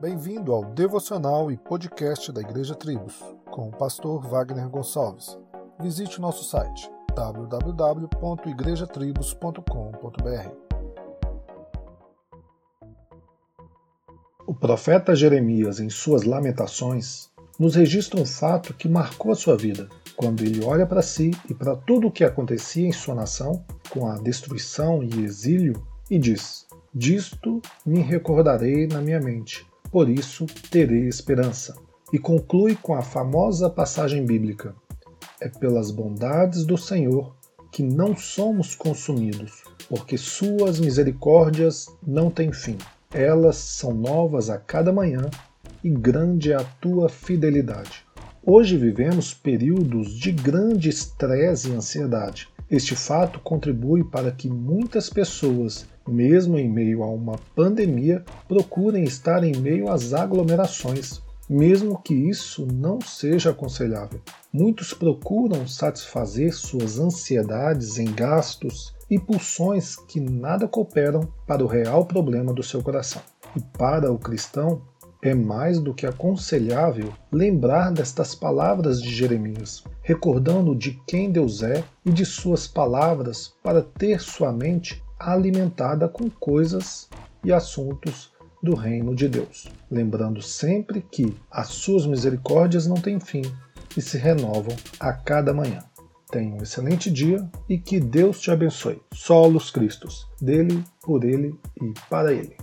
Bem-vindo ao devocional e podcast da Igreja Tribos, com o pastor Wagner Gonçalves. Visite nosso site www.igrejatribos.com.br. O profeta Jeremias, em suas Lamentações, nos registra um fato que marcou a sua vida, quando ele olha para si e para tudo o que acontecia em sua nação, com a destruição e exílio, e diz: Disto me recordarei na minha mente, por isso terei esperança. E conclui com a famosa passagem bíblica: É pelas bondades do Senhor que não somos consumidos, porque suas misericórdias não têm fim. Elas são novas a cada manhã e grande é a tua fidelidade. Hoje vivemos períodos de grande estresse e ansiedade. Este fato contribui para que muitas pessoas mesmo em meio a uma pandemia, procurem estar em meio às aglomerações, mesmo que isso não seja aconselhável. Muitos procuram satisfazer suas ansiedades em gastos e pulsões que nada cooperam para o real problema do seu coração. E para o cristão, é mais do que aconselhável lembrar destas palavras de Jeremias, recordando de quem Deus é e de suas palavras para ter sua mente alimentada com coisas e assuntos do reino de Deus, lembrando sempre que as suas misericórdias não têm fim e se renovam a cada manhã. Tenha um excelente dia e que Deus te abençoe. Solos Cristos, dele, por ele e para ele.